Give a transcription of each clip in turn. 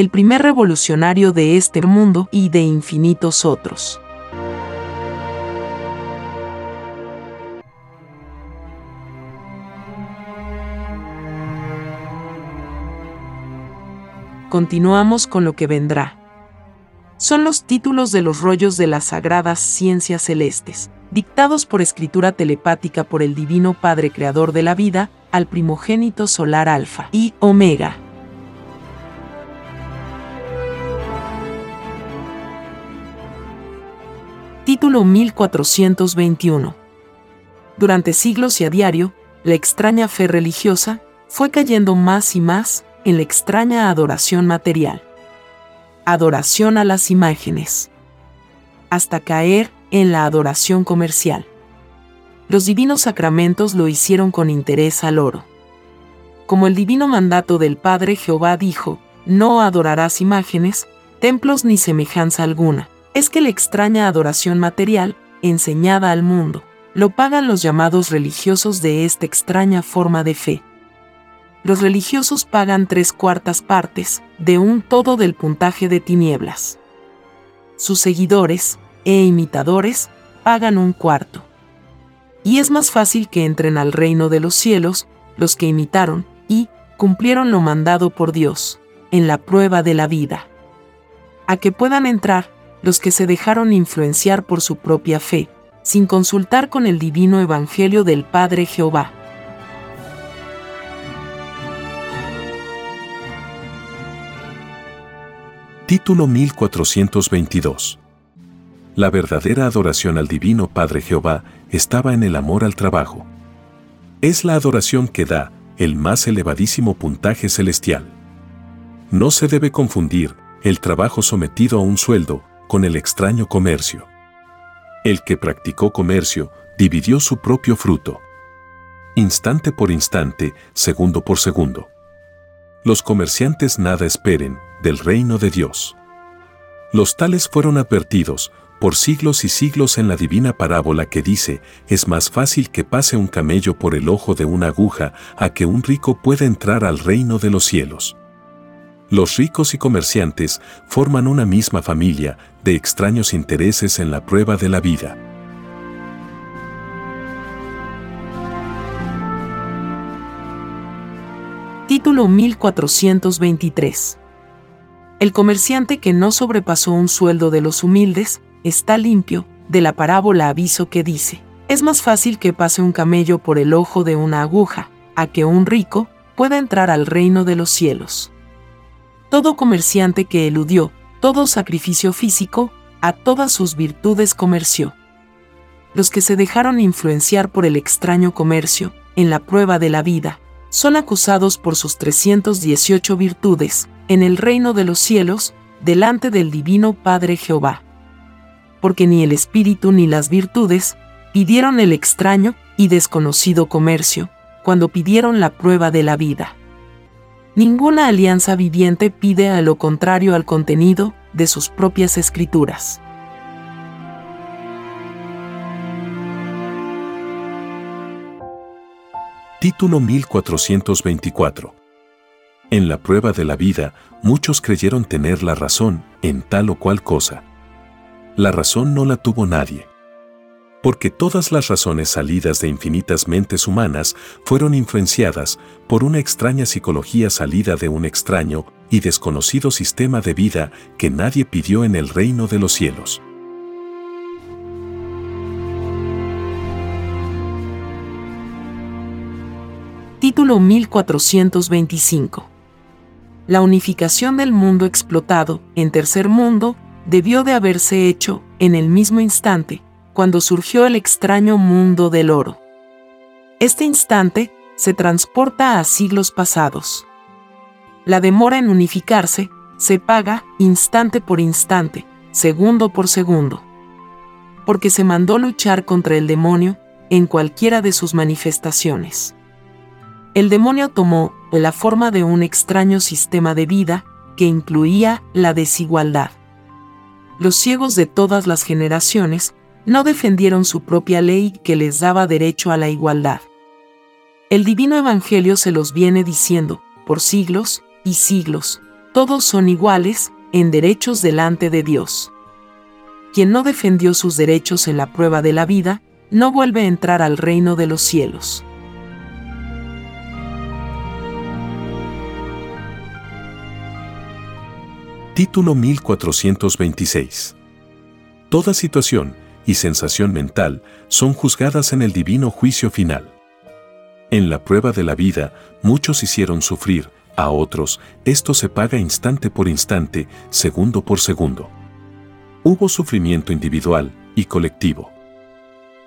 el primer revolucionario de este mundo y de infinitos otros. Continuamos con lo que vendrá. Son los títulos de los rollos de las sagradas ciencias celestes, dictados por escritura telepática por el Divino Padre Creador de la vida, al primogénito solar Alfa y Omega. Título 1421. Durante siglos y a diario, la extraña fe religiosa fue cayendo más y más en la extraña adoración material. Adoración a las imágenes. Hasta caer en la adoración comercial. Los divinos sacramentos lo hicieron con interés al oro. Como el divino mandato del Padre Jehová dijo, no adorarás imágenes, templos ni semejanza alguna es que la extraña adoración material, enseñada al mundo, lo pagan los llamados religiosos de esta extraña forma de fe. Los religiosos pagan tres cuartas partes de un todo del puntaje de tinieblas. Sus seguidores e imitadores pagan un cuarto. Y es más fácil que entren al reino de los cielos los que imitaron y cumplieron lo mandado por Dios en la prueba de la vida. A que puedan entrar los que se dejaron influenciar por su propia fe, sin consultar con el divino evangelio del Padre Jehová. Título 1422 La verdadera adoración al divino Padre Jehová estaba en el amor al trabajo. Es la adoración que da el más elevadísimo puntaje celestial. No se debe confundir el trabajo sometido a un sueldo con el extraño comercio. El que practicó comercio dividió su propio fruto. Instante por instante, segundo por segundo. Los comerciantes nada esperen del reino de Dios. Los tales fueron advertidos por siglos y siglos en la divina parábola que dice, es más fácil que pase un camello por el ojo de una aguja a que un rico pueda entrar al reino de los cielos. Los ricos y comerciantes forman una misma familia de extraños intereses en la prueba de la vida. Título 1423 El comerciante que no sobrepasó un sueldo de los humildes está limpio, de la parábola aviso que dice, es más fácil que pase un camello por el ojo de una aguja, a que un rico pueda entrar al reino de los cielos. Todo comerciante que eludió todo sacrificio físico, a todas sus virtudes comerció. Los que se dejaron influenciar por el extraño comercio, en la prueba de la vida, son acusados por sus 318 virtudes, en el reino de los cielos, delante del Divino Padre Jehová. Porque ni el espíritu ni las virtudes pidieron el extraño y desconocido comercio, cuando pidieron la prueba de la vida. Ninguna alianza viviente pide a lo contrario al contenido de sus propias escrituras. Título 1424 En la prueba de la vida, muchos creyeron tener la razón en tal o cual cosa. La razón no la tuvo nadie. Porque todas las razones salidas de infinitas mentes humanas fueron influenciadas por una extraña psicología salida de un extraño y desconocido sistema de vida que nadie pidió en el reino de los cielos. Título 1425. La unificación del mundo explotado en tercer mundo debió de haberse hecho en el mismo instante, cuando surgió el extraño mundo del oro. Este instante se transporta a siglos pasados. La demora en unificarse se paga instante por instante, segundo por segundo. Porque se mandó luchar contra el demonio en cualquiera de sus manifestaciones. El demonio tomó la forma de un extraño sistema de vida que incluía la desigualdad. Los ciegos de todas las generaciones no defendieron su propia ley que les daba derecho a la igualdad. El divino evangelio se los viene diciendo, por siglos y siglos, todos son iguales en derechos delante de Dios. Quien no defendió sus derechos en la prueba de la vida, no vuelve a entrar al reino de los cielos. Título 1426. Toda situación y sensación mental son juzgadas en el divino juicio final. En la prueba de la vida, muchos hicieron sufrir, a otros, esto se paga instante por instante, segundo por segundo. Hubo sufrimiento individual y colectivo.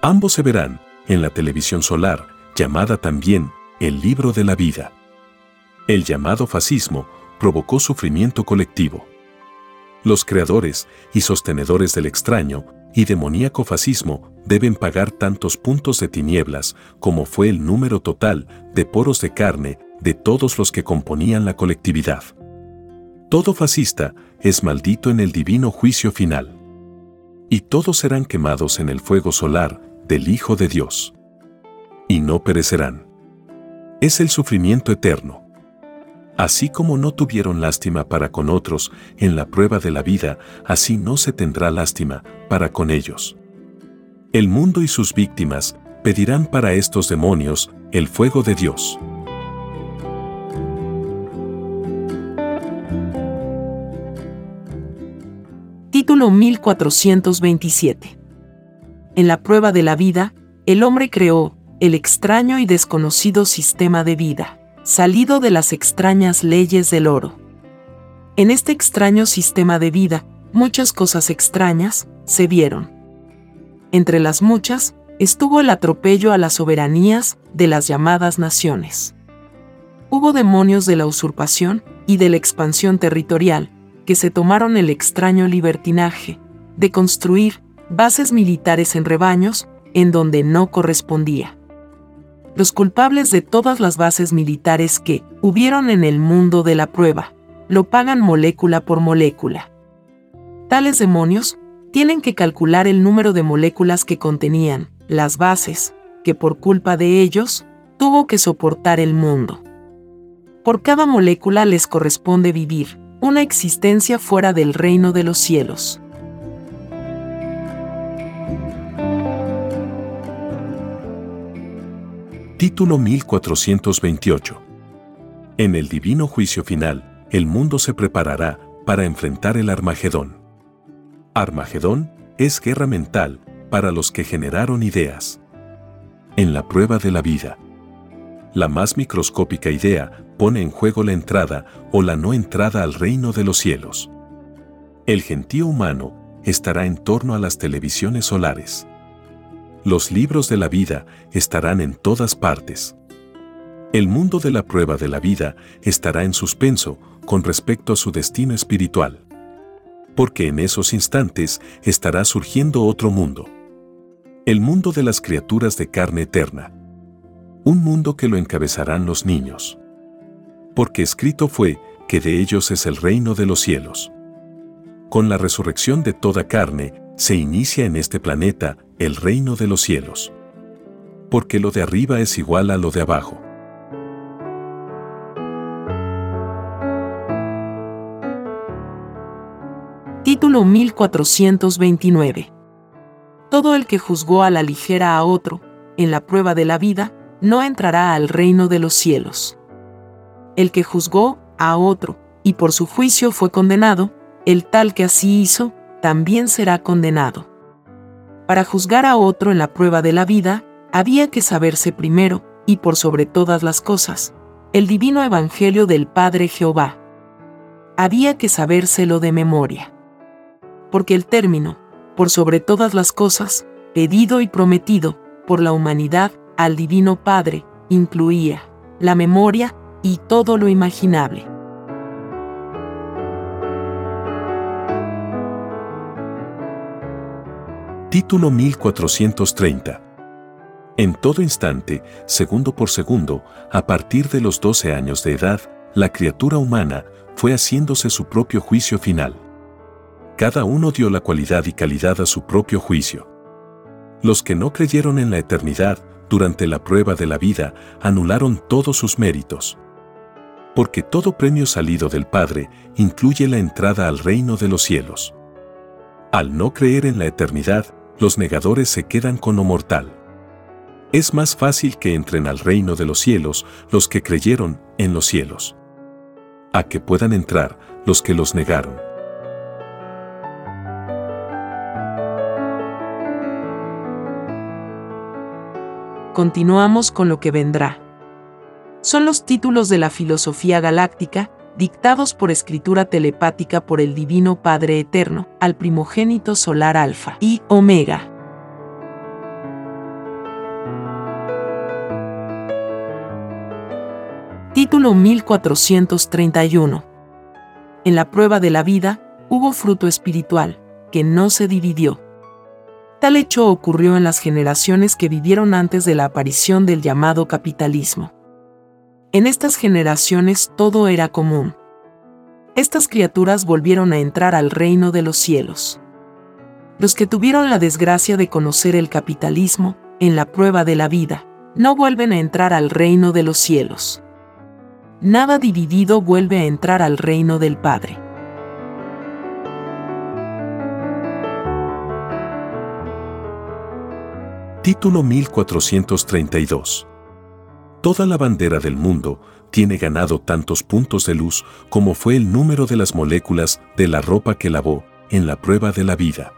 Ambos se verán en la televisión solar, llamada también el libro de la vida. El llamado fascismo provocó sufrimiento colectivo los creadores y sostenedores del extraño y demoníaco fascismo deben pagar tantos puntos de tinieblas como fue el número total de poros de carne de todos los que componían la colectividad. Todo fascista es maldito en el divino juicio final. Y todos serán quemados en el fuego solar del Hijo de Dios. Y no perecerán. Es el sufrimiento eterno Así como no tuvieron lástima para con otros en la prueba de la vida, así no se tendrá lástima para con ellos. El mundo y sus víctimas pedirán para estos demonios el fuego de Dios. Título 1427 En la prueba de la vida, el hombre creó el extraño y desconocido sistema de vida salido de las extrañas leyes del oro. En este extraño sistema de vida, muchas cosas extrañas se vieron. Entre las muchas, estuvo el atropello a las soberanías de las llamadas naciones. Hubo demonios de la usurpación y de la expansión territorial que se tomaron el extraño libertinaje de construir bases militares en rebaños en donde no correspondía los culpables de todas las bases militares que hubieron en el mundo de la prueba, lo pagan molécula por molécula. Tales demonios tienen que calcular el número de moléculas que contenían las bases, que por culpa de ellos, tuvo que soportar el mundo. Por cada molécula les corresponde vivir una existencia fuera del reino de los cielos. Título 1428. En el divino juicio final, el mundo se preparará para enfrentar el Armagedón. Armagedón es guerra mental para los que generaron ideas. En la prueba de la vida. la más microscópica idea pone en juego la entrada o la no entrada al reino de los cielos. El gentío humano estará en torno a las televisiones solares. Los libros de la vida estarán en todas partes. El mundo de la prueba de la vida estará en suspenso con respecto a su destino espiritual. Porque en esos instantes estará surgiendo otro mundo. El mundo de las criaturas de carne eterna. Un mundo que lo encabezarán los niños. Porque escrito fue que de ellos es el reino de los cielos. Con la resurrección de toda carne, se inicia en este planeta el reino de los cielos. Porque lo de arriba es igual a lo de abajo. Título 1429. Todo el que juzgó a la ligera a otro, en la prueba de la vida, no entrará al reino de los cielos. El que juzgó a otro, y por su juicio fue condenado, el tal que así hizo, también será condenado. Para juzgar a otro en la prueba de la vida, había que saberse primero, y por sobre todas las cosas, el divino evangelio del Padre Jehová. Había que sabérselo de memoria porque el término, por sobre todas las cosas, pedido y prometido por la humanidad al Divino Padre, incluía la memoria y todo lo imaginable. Título 1430 En todo instante, segundo por segundo, a partir de los 12 años de edad, la criatura humana fue haciéndose su propio juicio final. Cada uno dio la cualidad y calidad a su propio juicio. Los que no creyeron en la eternidad durante la prueba de la vida anularon todos sus méritos. Porque todo premio salido del Padre incluye la entrada al reino de los cielos. Al no creer en la eternidad, los negadores se quedan con lo mortal. Es más fácil que entren al reino de los cielos los que creyeron en los cielos. A que puedan entrar los que los negaron. continuamos con lo que vendrá. Son los títulos de la filosofía galáctica, dictados por escritura telepática por el Divino Padre Eterno, al primogénito solar Alfa y Omega. Título 1431. En la prueba de la vida, hubo fruto espiritual, que no se dividió. Tal hecho ocurrió en las generaciones que vivieron antes de la aparición del llamado capitalismo. En estas generaciones todo era común. Estas criaturas volvieron a entrar al reino de los cielos. Los que tuvieron la desgracia de conocer el capitalismo, en la prueba de la vida, no vuelven a entrar al reino de los cielos. Nada dividido vuelve a entrar al reino del Padre. Título 1432. Toda la bandera del mundo tiene ganado tantos puntos de luz como fue el número de las moléculas de la ropa que lavó en la prueba de la vida.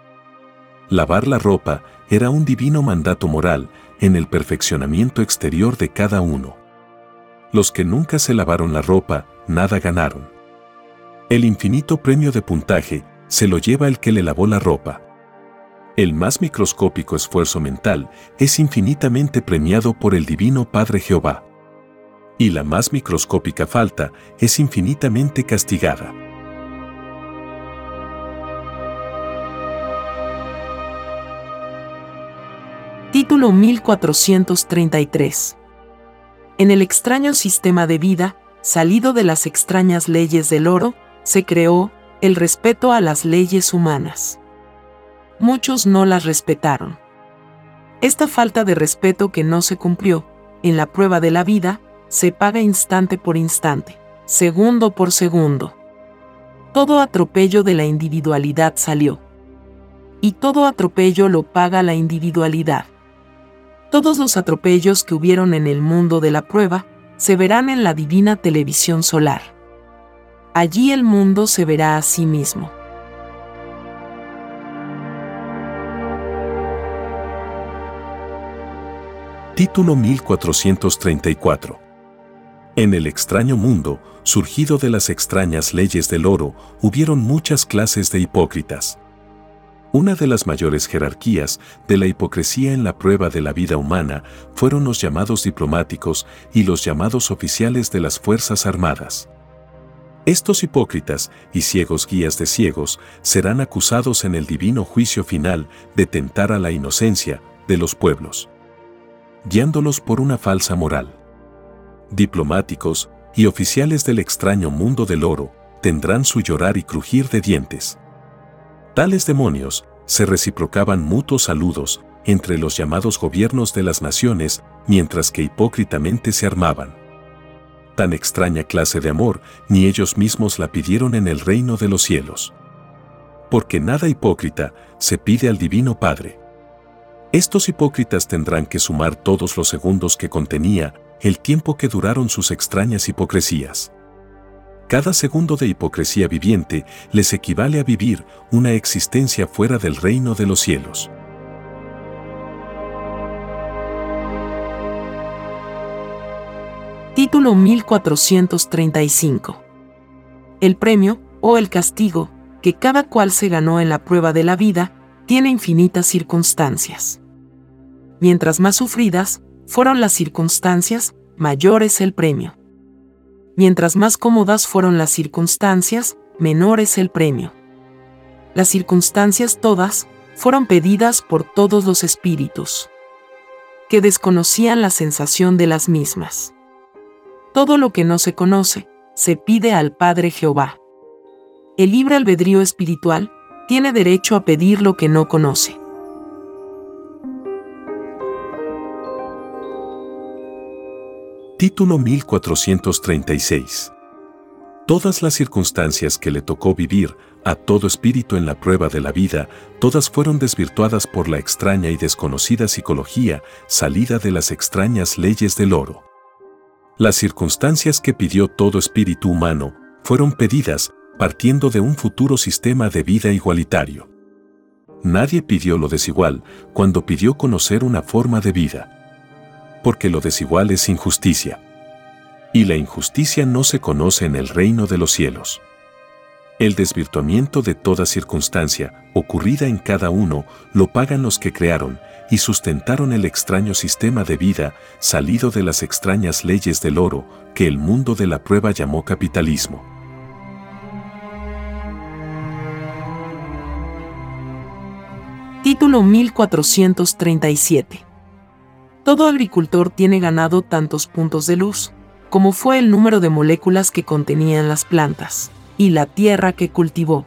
Lavar la ropa era un divino mandato moral en el perfeccionamiento exterior de cada uno. Los que nunca se lavaron la ropa, nada ganaron. El infinito premio de puntaje se lo lleva el que le lavó la ropa. El más microscópico esfuerzo mental es infinitamente premiado por el Divino Padre Jehová. Y la más microscópica falta es infinitamente castigada. Título 1433 En el extraño sistema de vida, salido de las extrañas leyes del oro, se creó el respeto a las leyes humanas muchos no las respetaron. Esta falta de respeto que no se cumplió, en la prueba de la vida, se paga instante por instante, segundo por segundo. Todo atropello de la individualidad salió. Y todo atropello lo paga la individualidad. Todos los atropellos que hubieron en el mundo de la prueba se verán en la divina televisión solar. Allí el mundo se verá a sí mismo. Título 1434. En el extraño mundo, surgido de las extrañas leyes del oro, hubieron muchas clases de hipócritas. Una de las mayores jerarquías de la hipocresía en la prueba de la vida humana fueron los llamados diplomáticos y los llamados oficiales de las Fuerzas Armadas. Estos hipócritas y ciegos guías de ciegos serán acusados en el divino juicio final de tentar a la inocencia de los pueblos, guiándolos por una falsa moral. Diplomáticos y oficiales del extraño mundo del oro tendrán su llorar y crujir de dientes. Tales demonios se reciprocaban mutuos saludos entre los llamados gobiernos de las naciones mientras que hipócritamente se armaban. Tan extraña clase de amor ni ellos mismos la pidieron en el reino de los cielos. Porque nada hipócrita se pide al Divino Padre. Estos hipócritas tendrán que sumar todos los segundos que contenía el tiempo que duraron sus extrañas hipocresías. Cada segundo de hipocresía viviente les equivale a vivir una existencia fuera del reino de los cielos. Título 1435 El premio, o el castigo, que cada cual se ganó en la prueba de la vida, tiene infinitas circunstancias. Mientras más sufridas fueron las circunstancias, mayor es el premio. Mientras más cómodas fueron las circunstancias, menor es el premio. Las circunstancias todas fueron pedidas por todos los espíritus, que desconocían la sensación de las mismas. Todo lo que no se conoce, se pide al Padre Jehová. El libre albedrío espiritual tiene derecho a pedir lo que no conoce. Título 1436. Todas las circunstancias que le tocó vivir a todo espíritu en la prueba de la vida, todas fueron desvirtuadas por la extraña y desconocida psicología salida de las extrañas leyes del oro. Las circunstancias que pidió todo espíritu humano fueron pedidas partiendo de un futuro sistema de vida igualitario. Nadie pidió lo desigual cuando pidió conocer una forma de vida porque lo desigual es injusticia. Y la injusticia no se conoce en el reino de los cielos. El desvirtuamiento de toda circunstancia, ocurrida en cada uno, lo pagan los que crearon y sustentaron el extraño sistema de vida salido de las extrañas leyes del oro que el mundo de la prueba llamó capitalismo. Título 1437 todo agricultor tiene ganado tantos puntos de luz, como fue el número de moléculas que contenían las plantas, y la tierra que cultivó.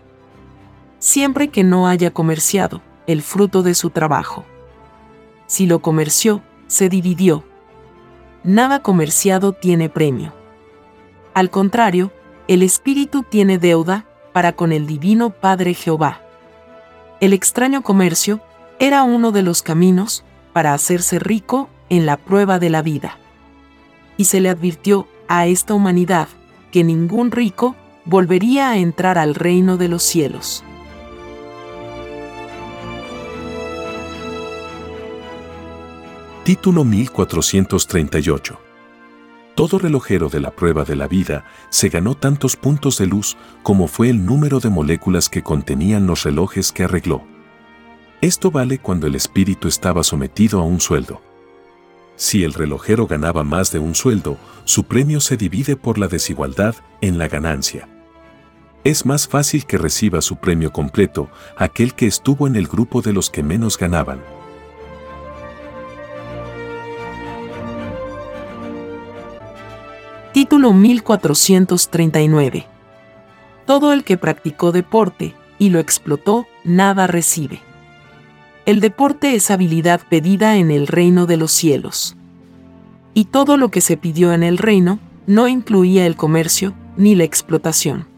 Siempre que no haya comerciado el fruto de su trabajo. Si lo comerció, se dividió. Nada comerciado tiene premio. Al contrario, el espíritu tiene deuda para con el divino Padre Jehová. El extraño comercio era uno de los caminos para hacerse rico en la prueba de la vida. Y se le advirtió a esta humanidad que ningún rico volvería a entrar al reino de los cielos. Título 1438 Todo relojero de la prueba de la vida se ganó tantos puntos de luz como fue el número de moléculas que contenían los relojes que arregló. Esto vale cuando el espíritu estaba sometido a un sueldo. Si el relojero ganaba más de un sueldo, su premio se divide por la desigualdad en la ganancia. Es más fácil que reciba su premio completo aquel que estuvo en el grupo de los que menos ganaban. Título 1439 Todo el que practicó deporte y lo explotó, nada recibe. El deporte es habilidad pedida en el reino de los cielos. Y todo lo que se pidió en el reino no incluía el comercio ni la explotación.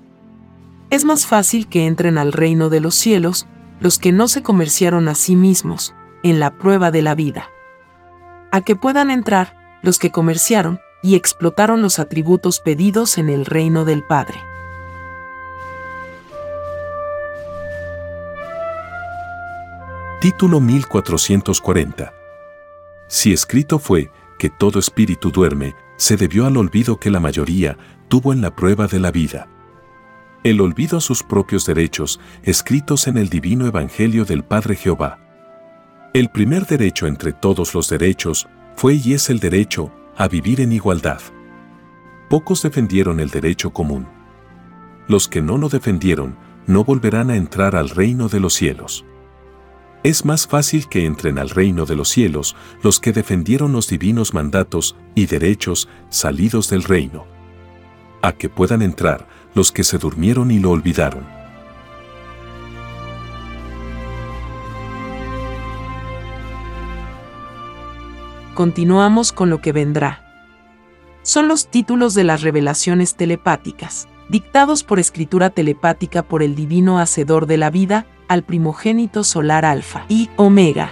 Es más fácil que entren al reino de los cielos los que no se comerciaron a sí mismos en la prueba de la vida. A que puedan entrar los que comerciaron y explotaron los atributos pedidos en el reino del Padre. Título 1440. Si escrito fue que todo espíritu duerme, se debió al olvido que la mayoría tuvo en la prueba de la vida. El olvido a sus propios derechos, escritos en el divino Evangelio del Padre Jehová. El primer derecho entre todos los derechos fue y es el derecho a vivir en igualdad. Pocos defendieron el derecho común. Los que no lo defendieron no volverán a entrar al reino de los cielos. Es más fácil que entren al reino de los cielos los que defendieron los divinos mandatos y derechos salidos del reino. A que puedan entrar los que se durmieron y lo olvidaron. Continuamos con lo que vendrá. Son los títulos de las revelaciones telepáticas, dictados por escritura telepática por el divino Hacedor de la vida, al primogénito solar Alfa y Omega.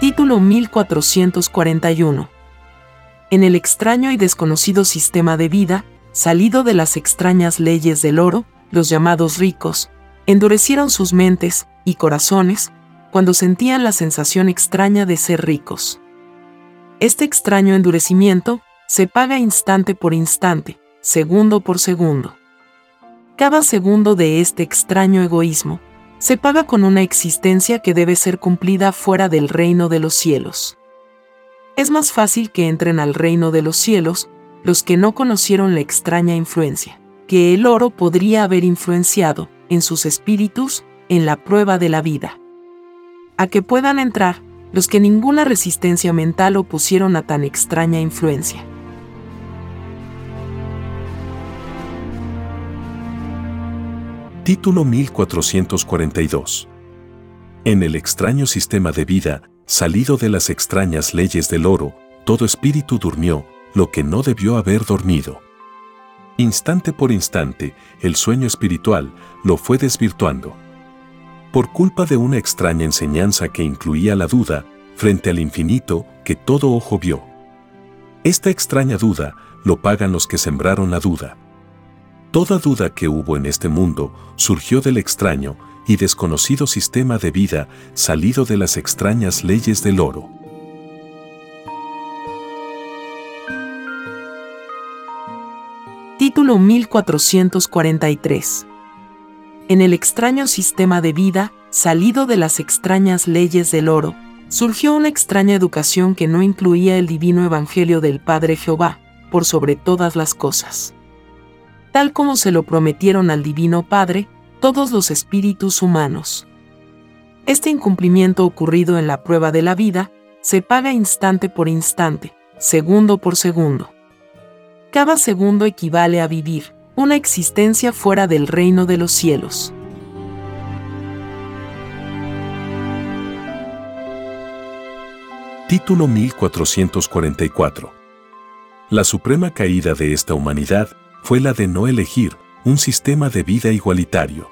Título 1441. En el extraño y desconocido sistema de vida, salido de las extrañas leyes del oro, los llamados ricos, endurecieron sus mentes y corazones cuando sentían la sensación extraña de ser ricos. Este extraño endurecimiento se paga instante por instante, segundo por segundo. Cada segundo de este extraño egoísmo se paga con una existencia que debe ser cumplida fuera del reino de los cielos. Es más fácil que entren al reino de los cielos los que no conocieron la extraña influencia, que el oro podría haber influenciado en sus espíritus en la prueba de la vida. A que puedan entrar los que ninguna resistencia mental opusieron a tan extraña influencia. Título 1442. En el extraño sistema de vida, salido de las extrañas leyes del oro, todo espíritu durmió, lo que no debió haber dormido. Instante por instante, el sueño espiritual lo fue desvirtuando. Por culpa de una extraña enseñanza que incluía la duda, frente al infinito que todo ojo vio. Esta extraña duda lo pagan los que sembraron la duda. Toda duda que hubo en este mundo surgió del extraño y desconocido sistema de vida salido de las extrañas leyes del oro. Título 1443 En el extraño sistema de vida salido de las extrañas leyes del oro, surgió una extraña educación que no incluía el divino evangelio del Padre Jehová, por sobre todas las cosas tal como se lo prometieron al Divino Padre todos los espíritus humanos. Este incumplimiento ocurrido en la prueba de la vida se paga instante por instante, segundo por segundo. Cada segundo equivale a vivir una existencia fuera del reino de los cielos. Título 1444 La suprema caída de esta humanidad fue la de no elegir un sistema de vida igualitario.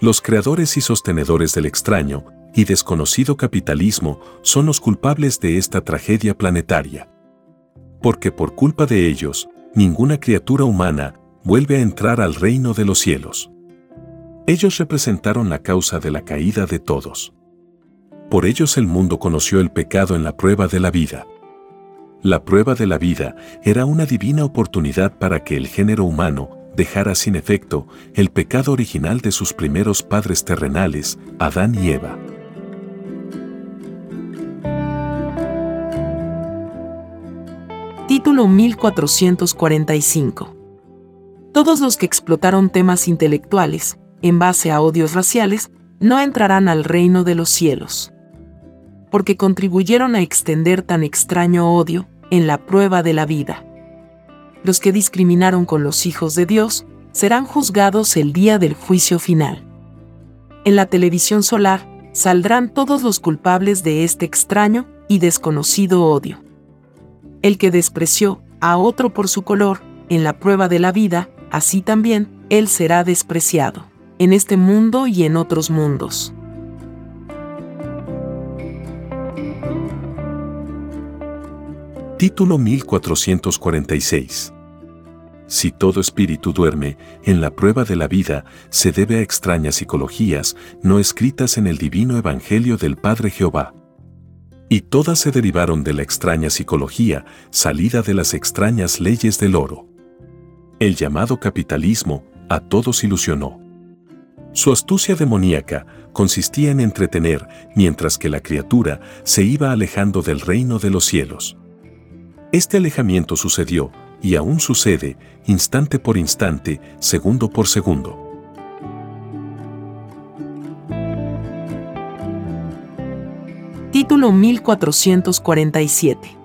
Los creadores y sostenedores del extraño y desconocido capitalismo son los culpables de esta tragedia planetaria. Porque por culpa de ellos, ninguna criatura humana vuelve a entrar al reino de los cielos. Ellos representaron la causa de la caída de todos. Por ellos el mundo conoció el pecado en la prueba de la vida. La prueba de la vida era una divina oportunidad para que el género humano dejara sin efecto el pecado original de sus primeros padres terrenales, Adán y Eva. Título 1445 Todos los que explotaron temas intelectuales, en base a odios raciales, no entrarán al reino de los cielos. Porque contribuyeron a extender tan extraño odio, en la prueba de la vida. Los que discriminaron con los hijos de Dios serán juzgados el día del juicio final. En la televisión solar saldrán todos los culpables de este extraño y desconocido odio. El que despreció a otro por su color, en la prueba de la vida, así también, él será despreciado, en este mundo y en otros mundos. Título 1446. Si todo espíritu duerme, en la prueba de la vida se debe a extrañas psicologías no escritas en el divino Evangelio del Padre Jehová. Y todas se derivaron de la extraña psicología salida de las extrañas leyes del oro. El llamado capitalismo a todos ilusionó. Su astucia demoníaca consistía en entretener mientras que la criatura se iba alejando del reino de los cielos. Este alejamiento sucedió, y aún sucede, instante por instante, segundo por segundo. Título 1447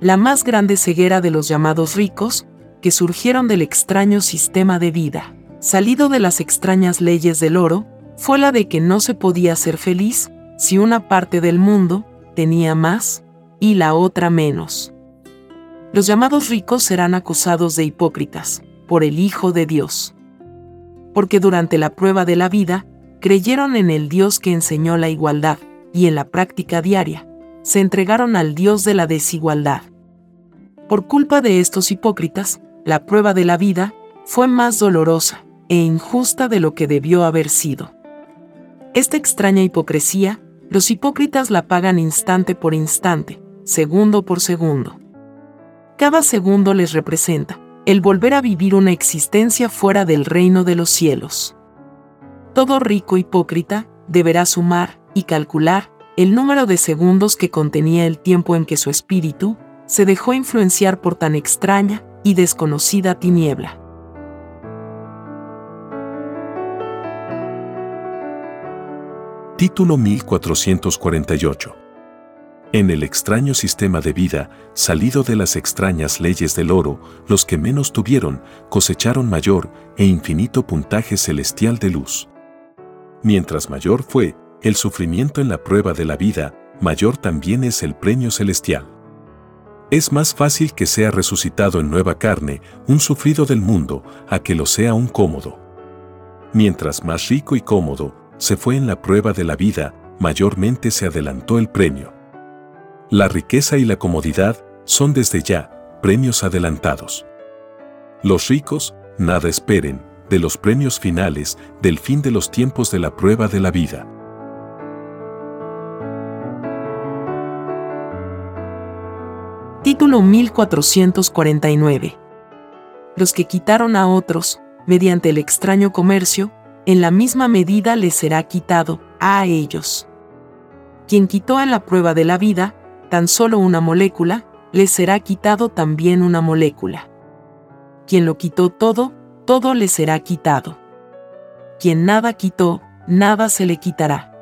La más grande ceguera de los llamados ricos, que surgieron del extraño sistema de vida, salido de las extrañas leyes del oro, fue la de que no se podía ser feliz si una parte del mundo tenía más y la otra menos. Los llamados ricos serán acusados de hipócritas por el Hijo de Dios. Porque durante la prueba de la vida, creyeron en el Dios que enseñó la igualdad, y en la práctica diaria, se entregaron al Dios de la desigualdad. Por culpa de estos hipócritas, la prueba de la vida fue más dolorosa e injusta de lo que debió haber sido. Esta extraña hipocresía, los hipócritas la pagan instante por instante, segundo por segundo. Cada segundo les representa el volver a vivir una existencia fuera del reino de los cielos. Todo rico hipócrita deberá sumar y calcular el número de segundos que contenía el tiempo en que su espíritu se dejó influenciar por tan extraña y desconocida tiniebla. Título 1448 en el extraño sistema de vida, salido de las extrañas leyes del oro, los que menos tuvieron cosecharon mayor e infinito puntaje celestial de luz. Mientras mayor fue el sufrimiento en la prueba de la vida, mayor también es el premio celestial. Es más fácil que sea resucitado en nueva carne un sufrido del mundo a que lo sea un cómodo. Mientras más rico y cómodo se fue en la prueba de la vida, mayormente se adelantó el premio. La riqueza y la comodidad son desde ya premios adelantados. Los ricos, nada esperen de los premios finales del fin de los tiempos de la prueba de la vida. Título 1449 Los que quitaron a otros, mediante el extraño comercio, en la misma medida les será quitado a ellos. Quien quitó en la prueba de la vida, tan solo una molécula, le será quitado también una molécula. Quien lo quitó todo, todo le será quitado. Quien nada quitó, nada se le quitará.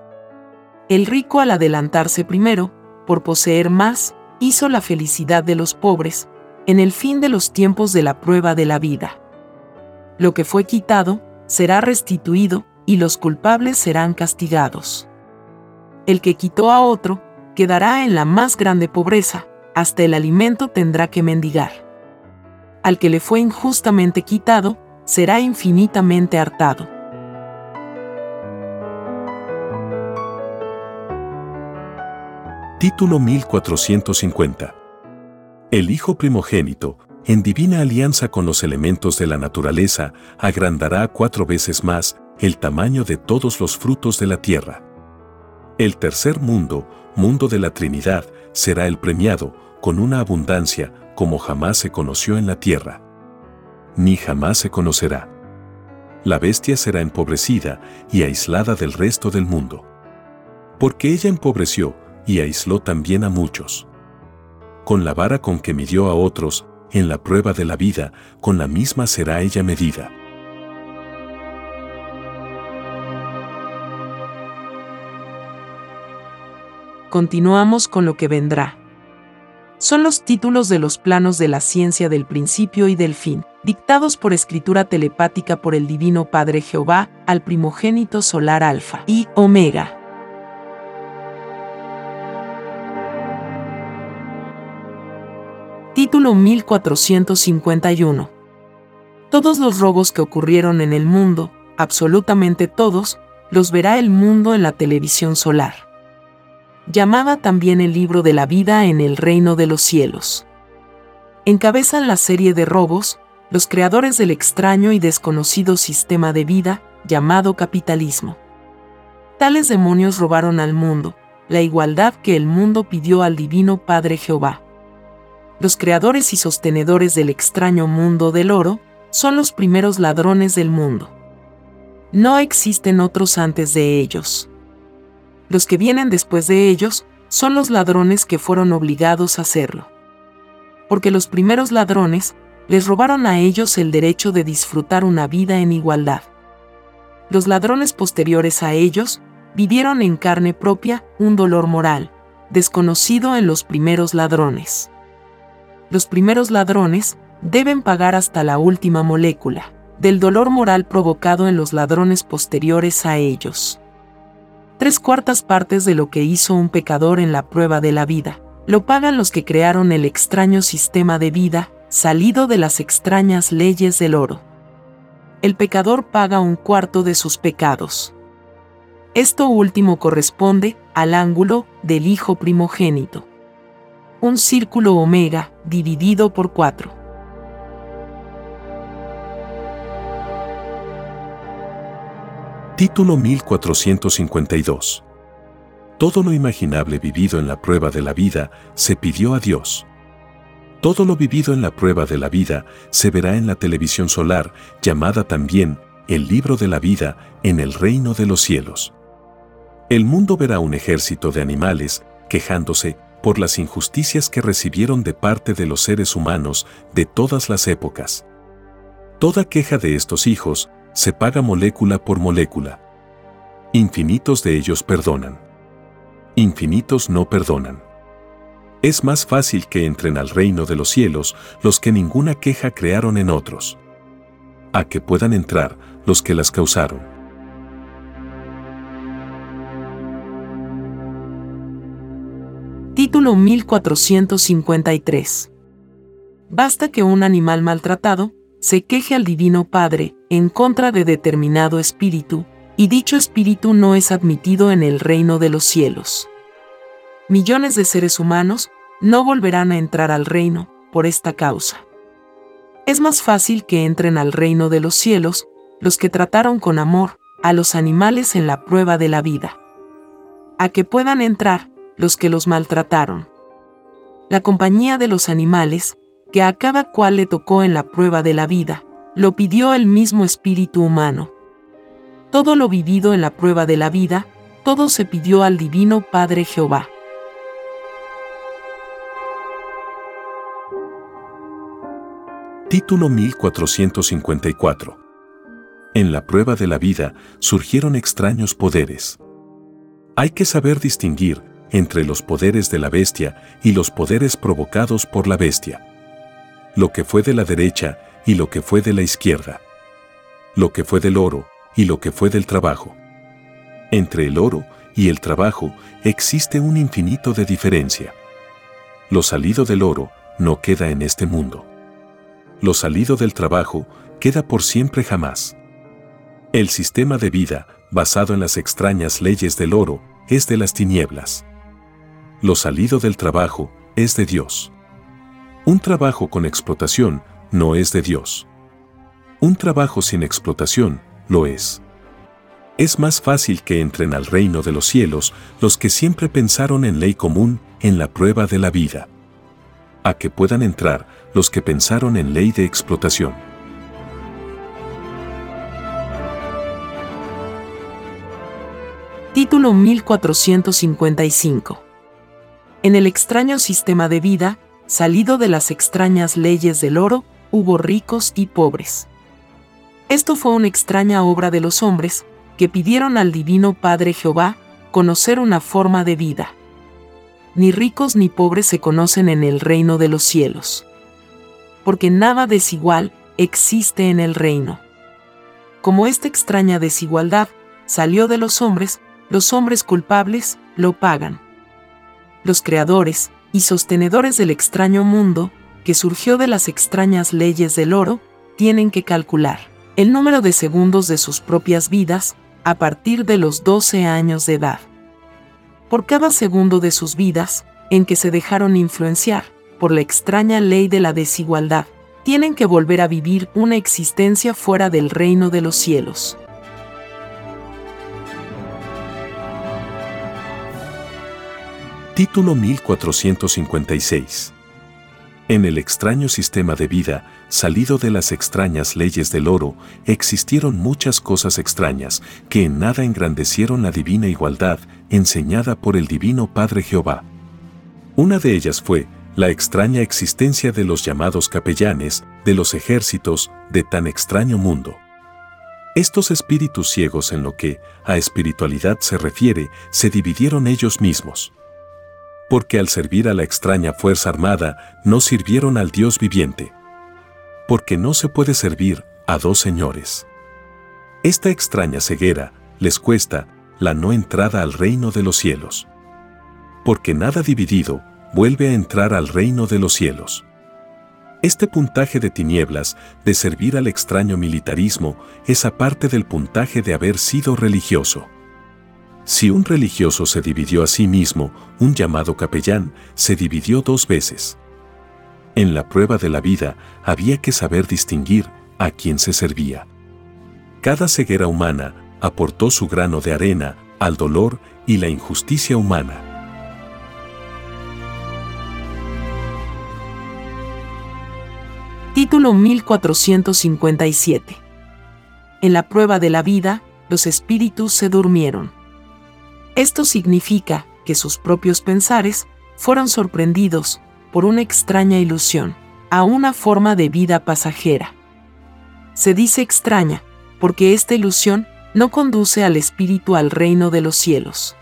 El rico al adelantarse primero, por poseer más, hizo la felicidad de los pobres, en el fin de los tiempos de la prueba de la vida. Lo que fue quitado, será restituido, y los culpables serán castigados. El que quitó a otro, quedará en la más grande pobreza, hasta el alimento tendrá que mendigar. Al que le fue injustamente quitado, será infinitamente hartado. Título 1450 El Hijo primogénito, en divina alianza con los elementos de la naturaleza, agrandará cuatro veces más el tamaño de todos los frutos de la tierra. El tercer mundo, mundo de la Trinidad, será el premiado, con una abundancia como jamás se conoció en la tierra. Ni jamás se conocerá. La bestia será empobrecida y aislada del resto del mundo. Porque ella empobreció y aisló también a muchos. Con la vara con que midió a otros, en la prueba de la vida, con la misma será ella medida. continuamos con lo que vendrá. Son los títulos de los planos de la ciencia del principio y del fin, dictados por escritura telepática por el Divino Padre Jehová al primogénito solar Alfa y Omega. Título 1451 Todos los robos que ocurrieron en el mundo, absolutamente todos, los verá el mundo en la televisión solar llamada también el libro de la vida en el reino de los cielos. Encabezan la serie de robos los creadores del extraño y desconocido sistema de vida llamado capitalismo. Tales demonios robaron al mundo, la igualdad que el mundo pidió al Divino Padre Jehová. Los creadores y sostenedores del extraño mundo del oro son los primeros ladrones del mundo. No existen otros antes de ellos. Los que vienen después de ellos son los ladrones que fueron obligados a hacerlo. Porque los primeros ladrones les robaron a ellos el derecho de disfrutar una vida en igualdad. Los ladrones posteriores a ellos vivieron en carne propia un dolor moral, desconocido en los primeros ladrones. Los primeros ladrones deben pagar hasta la última molécula del dolor moral provocado en los ladrones posteriores a ellos. Tres cuartas partes de lo que hizo un pecador en la prueba de la vida, lo pagan los que crearon el extraño sistema de vida, salido de las extrañas leyes del oro. El pecador paga un cuarto de sus pecados. Esto último corresponde al ángulo del hijo primogénito. Un círculo omega dividido por cuatro. Título 1452. Todo lo imaginable vivido en la prueba de la vida se pidió a Dios. Todo lo vivido en la prueba de la vida se verá en la televisión solar, llamada también el libro de la vida en el reino de los cielos. El mundo verá un ejército de animales quejándose por las injusticias que recibieron de parte de los seres humanos de todas las épocas. Toda queja de estos hijos se paga molécula por molécula. Infinitos de ellos perdonan. Infinitos no perdonan. Es más fácil que entren al reino de los cielos los que ninguna queja crearon en otros. A que puedan entrar los que las causaron. Título 1453. Basta que un animal maltratado se queje al Divino Padre en contra de determinado espíritu, y dicho espíritu no es admitido en el reino de los cielos. Millones de seres humanos no volverán a entrar al reino por esta causa. Es más fácil que entren al reino de los cielos los que trataron con amor a los animales en la prueba de la vida. A que puedan entrar los que los maltrataron. La compañía de los animales, que a cada cual le tocó en la prueba de la vida, lo pidió el mismo espíritu humano. Todo lo vivido en la prueba de la vida, todo se pidió al Divino Padre Jehová. Título 1454 En la prueba de la vida surgieron extraños poderes. Hay que saber distinguir entre los poderes de la bestia y los poderes provocados por la bestia. Lo que fue de la derecha y lo que fue de la izquierda. Lo que fue del oro y lo que fue del trabajo. Entre el oro y el trabajo existe un infinito de diferencia. Lo salido del oro no queda en este mundo. Lo salido del trabajo queda por siempre jamás. El sistema de vida, basado en las extrañas leyes del oro, es de las tinieblas lo salido del trabajo es de Dios. Un trabajo con explotación no es de Dios. Un trabajo sin explotación lo es. Es más fácil que entren al reino de los cielos los que siempre pensaron en ley común en la prueba de la vida. A que puedan entrar los que pensaron en ley de explotación. Título 1455 en el extraño sistema de vida, salido de las extrañas leyes del oro, hubo ricos y pobres. Esto fue una extraña obra de los hombres, que pidieron al Divino Padre Jehová conocer una forma de vida. Ni ricos ni pobres se conocen en el reino de los cielos. Porque nada desigual existe en el reino. Como esta extraña desigualdad salió de los hombres, los hombres culpables lo pagan los creadores y sostenedores del extraño mundo, que surgió de las extrañas leyes del oro, tienen que calcular el número de segundos de sus propias vidas a partir de los 12 años de edad. Por cada segundo de sus vidas, en que se dejaron influenciar por la extraña ley de la desigualdad, tienen que volver a vivir una existencia fuera del reino de los cielos. Título 1456. En el extraño sistema de vida, salido de las extrañas leyes del oro, existieron muchas cosas extrañas que en nada engrandecieron la divina igualdad enseñada por el divino Padre Jehová. Una de ellas fue la extraña existencia de los llamados capellanes, de los ejércitos, de tan extraño mundo. Estos espíritus ciegos en lo que a espiritualidad se refiere, se dividieron ellos mismos porque al servir a la extraña fuerza armada no sirvieron al Dios viviente. Porque no se puede servir a dos señores. Esta extraña ceguera les cuesta la no entrada al reino de los cielos. Porque nada dividido vuelve a entrar al reino de los cielos. Este puntaje de tinieblas de servir al extraño militarismo es aparte del puntaje de haber sido religioso. Si un religioso se dividió a sí mismo, un llamado capellán se dividió dos veces. En la prueba de la vida había que saber distinguir a quién se servía. Cada ceguera humana aportó su grano de arena al dolor y la injusticia humana. Título 1457 En la prueba de la vida, los espíritus se durmieron. Esto significa que sus propios pensares fueron sorprendidos por una extraña ilusión, a una forma de vida pasajera. Se dice extraña porque esta ilusión no conduce al espíritu al reino de los cielos.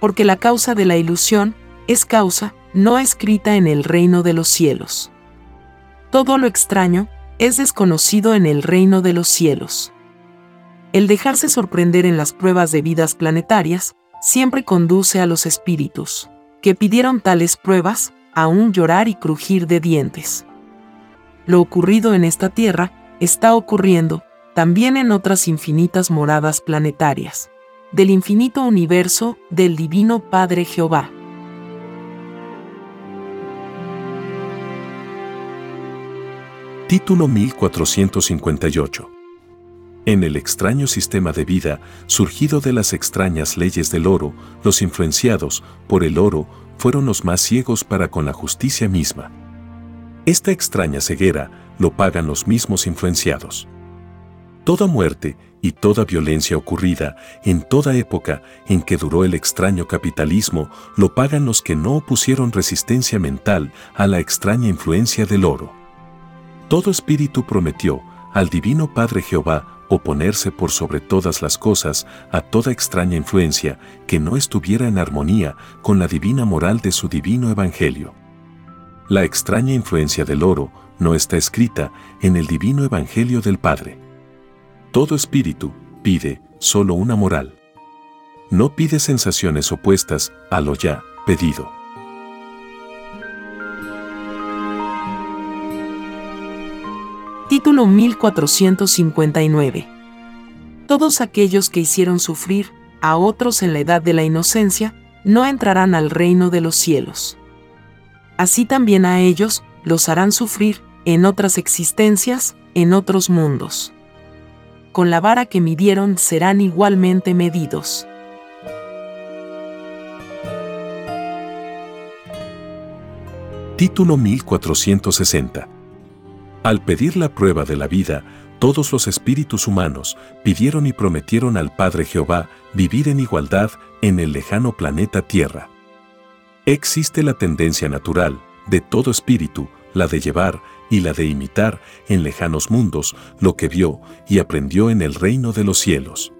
Porque la causa de la ilusión es causa no escrita en el reino de los cielos. Todo lo extraño es desconocido en el reino de los cielos. El dejarse sorprender en las pruebas de vidas planetarias siempre conduce a los espíritus, que pidieron tales pruebas, a un llorar y crujir de dientes. Lo ocurrido en esta tierra está ocurriendo también en otras infinitas moradas planetarias, del infinito universo del Divino Padre Jehová. Título 1458 en el extraño sistema de vida surgido de las extrañas leyes del oro, los influenciados por el oro fueron los más ciegos para con la justicia misma. Esta extraña ceguera lo pagan los mismos influenciados. Toda muerte y toda violencia ocurrida en toda época en que duró el extraño capitalismo lo pagan los que no opusieron resistencia mental a la extraña influencia del oro. Todo espíritu prometió al Divino Padre Jehová oponerse por sobre todas las cosas a toda extraña influencia que no estuviera en armonía con la divina moral de su divino evangelio. La extraña influencia del oro no está escrita en el divino evangelio del Padre. Todo espíritu pide solo una moral. No pide sensaciones opuestas a lo ya pedido. Título 1459. Todos aquellos que hicieron sufrir a otros en la edad de la inocencia no entrarán al reino de los cielos. Así también a ellos los harán sufrir en otras existencias, en otros mundos. Con la vara que midieron serán igualmente medidos. Título 1460 al pedir la prueba de la vida, todos los espíritus humanos pidieron y prometieron al Padre Jehová vivir en igualdad en el lejano planeta Tierra. Existe la tendencia natural de todo espíritu, la de llevar y la de imitar en lejanos mundos lo que vio y aprendió en el reino de los cielos.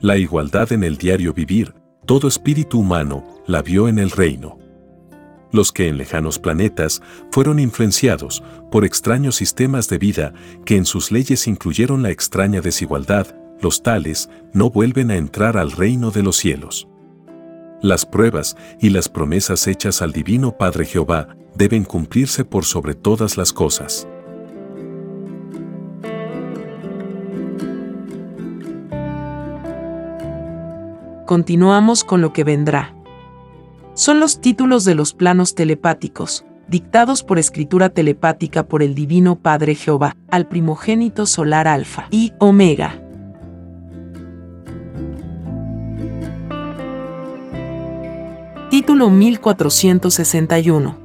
La igualdad en el diario vivir, todo espíritu humano la vio en el reino los que en lejanos planetas fueron influenciados por extraños sistemas de vida que en sus leyes incluyeron la extraña desigualdad, los tales no vuelven a entrar al reino de los cielos. Las pruebas y las promesas hechas al Divino Padre Jehová deben cumplirse por sobre todas las cosas. Continuamos con lo que vendrá son los títulos de los planos telepáticos, dictados por escritura telepática por el Divino Padre Jehová, al primogénito solar Alfa y Omega. Título 1461.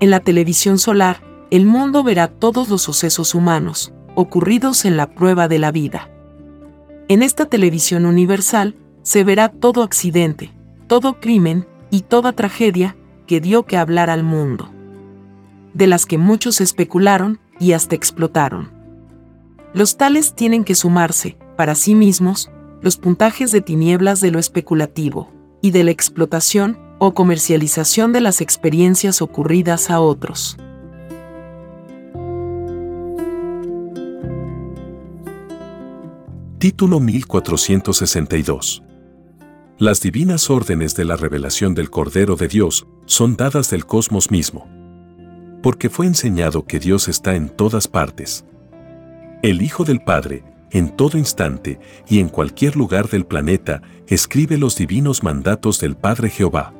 En la televisión solar, el mundo verá todos los sucesos humanos, ocurridos en la prueba de la vida. En esta televisión universal, se verá todo accidente, todo crimen y toda tragedia que dio que hablar al mundo. De las que muchos especularon y hasta explotaron. Los tales tienen que sumarse, para sí mismos, los puntajes de tinieblas de lo especulativo y de la explotación o comercialización de las experiencias ocurridas a otros. Título 1462 Las divinas órdenes de la revelación del Cordero de Dios son dadas del cosmos mismo. Porque fue enseñado que Dios está en todas partes. El Hijo del Padre, en todo instante y en cualquier lugar del planeta, escribe los divinos mandatos del Padre Jehová.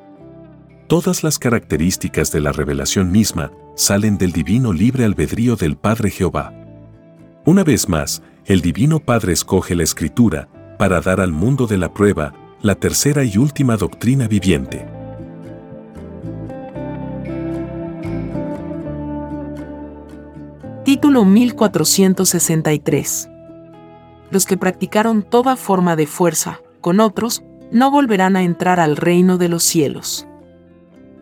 Todas las características de la revelación misma salen del divino libre albedrío del Padre Jehová. Una vez más, el Divino Padre escoge la Escritura para dar al mundo de la prueba la tercera y última doctrina viviente. Título 1463 Los que practicaron toda forma de fuerza con otros no volverán a entrar al reino de los cielos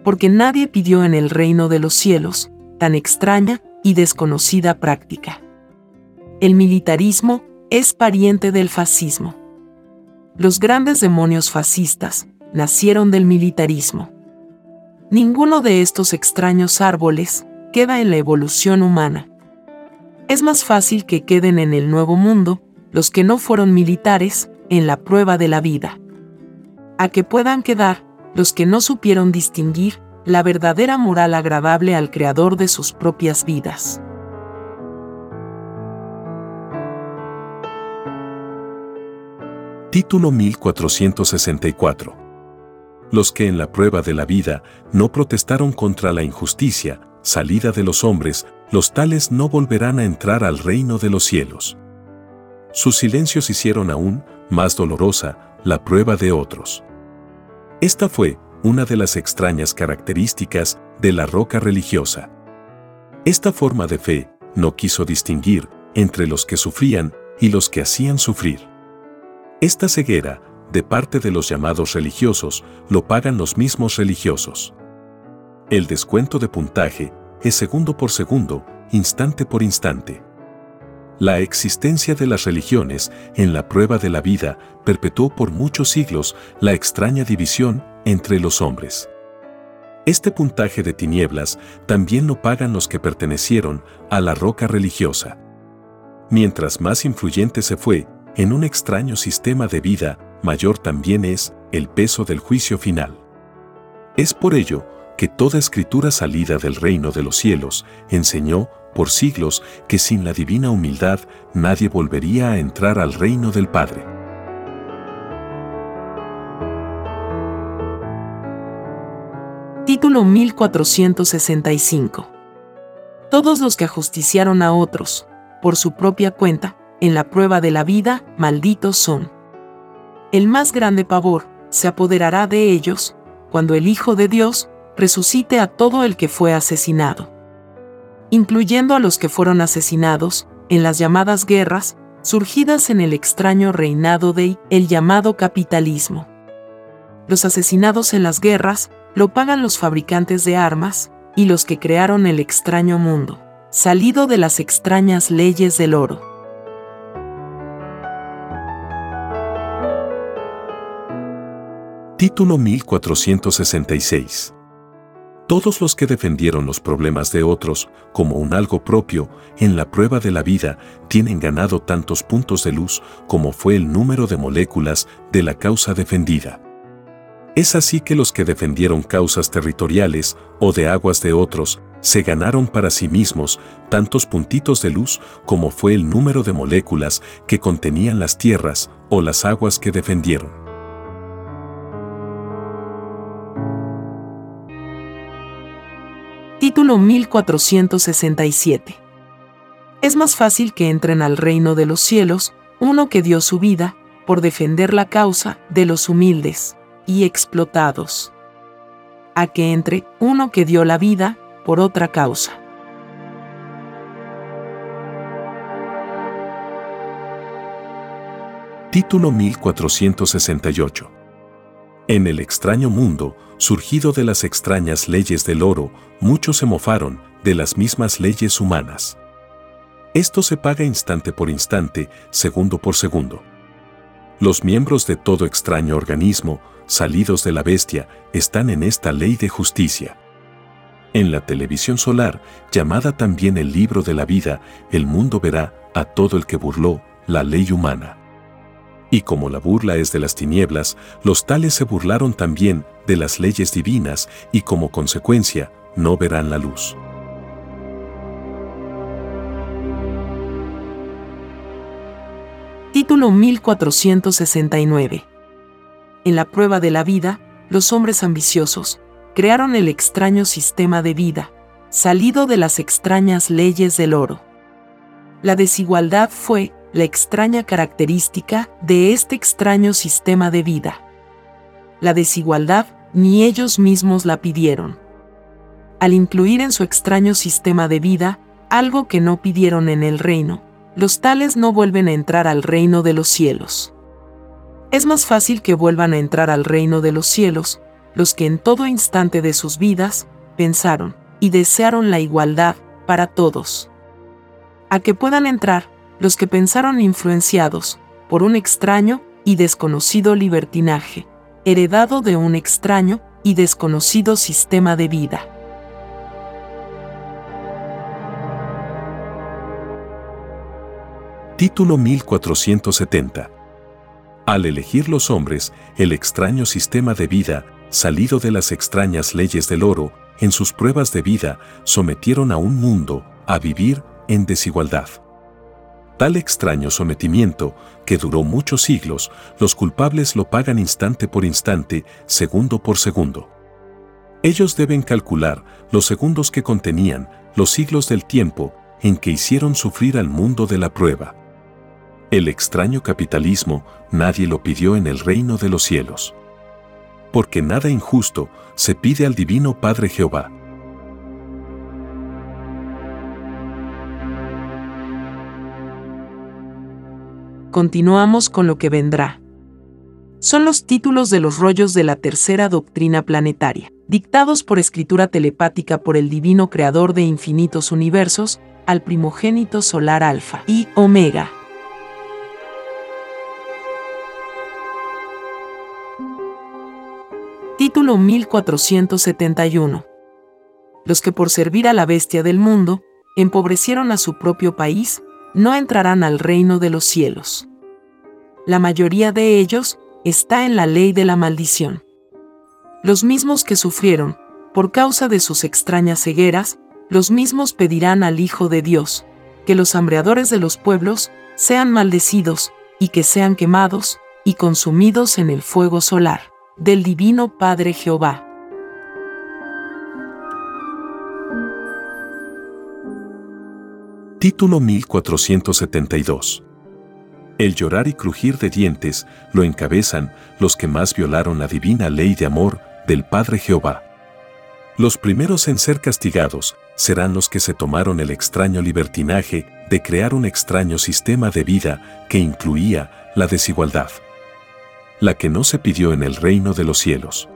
porque nadie pidió en el reino de los cielos tan extraña y desconocida práctica. El militarismo es pariente del fascismo. Los grandes demonios fascistas nacieron del militarismo. Ninguno de estos extraños árboles queda en la evolución humana. Es más fácil que queden en el nuevo mundo los que no fueron militares en la prueba de la vida. A que puedan quedar los que no supieron distinguir la verdadera moral agradable al creador de sus propias vidas. Título 1464 Los que en la prueba de la vida no protestaron contra la injusticia, salida de los hombres, los tales no volverán a entrar al reino de los cielos. Sus silencios hicieron aún más dolorosa la prueba de otros. Esta fue una de las extrañas características de la roca religiosa. Esta forma de fe no quiso distinguir entre los que sufrían y los que hacían sufrir. Esta ceguera, de parte de los llamados religiosos, lo pagan los mismos religiosos. El descuento de puntaje es segundo por segundo, instante por instante. La existencia de las religiones en la prueba de la vida perpetuó por muchos siglos la extraña división entre los hombres. Este puntaje de tinieblas también lo pagan los que pertenecieron a la roca religiosa. Mientras más influyente se fue en un extraño sistema de vida, mayor también es el peso del juicio final. Es por ello que toda escritura salida del reino de los cielos enseñó por siglos que sin la divina humildad nadie volvería a entrar al reino del Padre. Título 1465 Todos los que ajusticiaron a otros, por su propia cuenta, en la prueba de la vida, malditos son. El más grande pavor se apoderará de ellos, cuando el Hijo de Dios resucite a todo el que fue asesinado incluyendo a los que fueron asesinados en las llamadas guerras surgidas en el extraño reinado de el llamado capitalismo. Los asesinados en las guerras lo pagan los fabricantes de armas y los que crearon el extraño mundo, salido de las extrañas leyes del oro. Título 1466 todos los que defendieron los problemas de otros como un algo propio en la prueba de la vida tienen ganado tantos puntos de luz como fue el número de moléculas de la causa defendida. Es así que los que defendieron causas territoriales o de aguas de otros se ganaron para sí mismos tantos puntitos de luz como fue el número de moléculas que contenían las tierras o las aguas que defendieron. Título 1467. Es más fácil que entren al reino de los cielos uno que dio su vida por defender la causa de los humildes y explotados. a que entre uno que dio la vida por otra causa. Título 1468. En el extraño mundo, surgido de las extrañas leyes del oro, muchos se mofaron de las mismas leyes humanas. Esto se paga instante por instante, segundo por segundo. Los miembros de todo extraño organismo, salidos de la bestia, están en esta ley de justicia. En la televisión solar, llamada también el libro de la vida, el mundo verá a todo el que burló la ley humana. Y como la burla es de las tinieblas, los tales se burlaron también de las leyes divinas y como consecuencia no verán la luz. Título 1469. En la prueba de la vida, los hombres ambiciosos crearon el extraño sistema de vida, salido de las extrañas leyes del oro. La desigualdad fue, la extraña característica de este extraño sistema de vida. La desigualdad ni ellos mismos la pidieron. Al incluir en su extraño sistema de vida algo que no pidieron en el reino, los tales no vuelven a entrar al reino de los cielos. Es más fácil que vuelvan a entrar al reino de los cielos los que en todo instante de sus vidas pensaron y desearon la igualdad para todos. A que puedan entrar los que pensaron influenciados por un extraño y desconocido libertinaje, heredado de un extraño y desconocido sistema de vida. Título 1470. Al elegir los hombres el extraño sistema de vida salido de las extrañas leyes del oro, en sus pruebas de vida sometieron a un mundo a vivir en desigualdad. Tal extraño sometimiento, que duró muchos siglos, los culpables lo pagan instante por instante, segundo por segundo. Ellos deben calcular los segundos que contenían los siglos del tiempo en que hicieron sufrir al mundo de la prueba. El extraño capitalismo nadie lo pidió en el reino de los cielos. Porque nada injusto se pide al Divino Padre Jehová. Continuamos con lo que vendrá. Son los títulos de los rollos de la tercera doctrina planetaria, dictados por escritura telepática por el divino creador de infinitos universos, al primogénito solar Alfa y Omega. Título 1471. Los que por servir a la bestia del mundo, empobrecieron a su propio país, no entrarán al reino de los cielos. La mayoría de ellos está en la ley de la maldición. Los mismos que sufrieron, por causa de sus extrañas cegueras, los mismos pedirán al Hijo de Dios, que los hambreadores de los pueblos sean maldecidos, y que sean quemados y consumidos en el fuego solar, del Divino Padre Jehová. Título 1472. El llorar y crujir de dientes lo encabezan los que más violaron la divina ley de amor del Padre Jehová. Los primeros en ser castigados serán los que se tomaron el extraño libertinaje de crear un extraño sistema de vida que incluía la desigualdad, la que no se pidió en el reino de los cielos.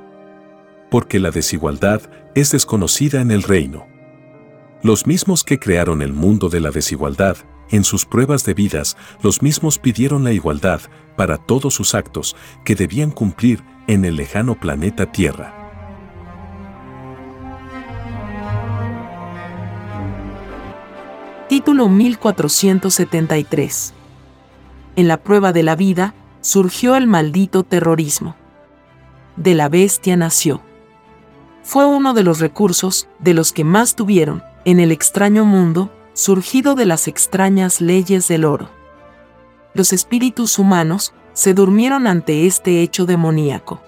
Porque la desigualdad es desconocida en el reino. Los mismos que crearon el mundo de la desigualdad, en sus pruebas de vidas, los mismos pidieron la igualdad para todos sus actos que debían cumplir en el lejano planeta Tierra. Título 1473. En la prueba de la vida, surgió el maldito terrorismo. De la bestia nació. Fue uno de los recursos de los que más tuvieron en el extraño mundo, surgido de las extrañas leyes del oro. Los espíritus humanos se durmieron ante este hecho demoníaco.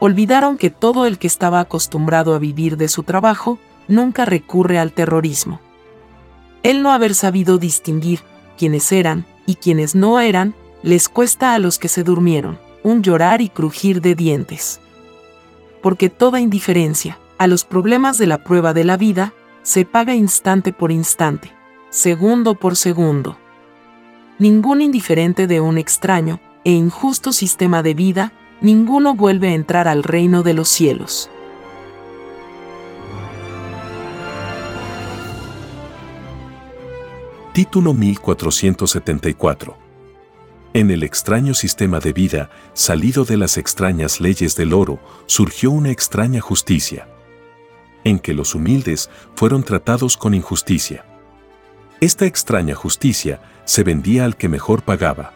Olvidaron que todo el que estaba acostumbrado a vivir de su trabajo nunca recurre al terrorismo. El no haber sabido distinguir quiénes eran y quienes no eran, les cuesta a los que se durmieron un llorar y crujir de dientes. porque toda indiferencia a los problemas de la prueba de la vida se paga instante por instante, segundo por segundo. Ningún indiferente de un extraño e injusto sistema de vida, ninguno vuelve a entrar al reino de los cielos. Título 1474 En el extraño sistema de vida, salido de las extrañas leyes del oro, surgió una extraña justicia, en que los humildes fueron tratados con injusticia. Esta extraña justicia se vendía al que mejor pagaba.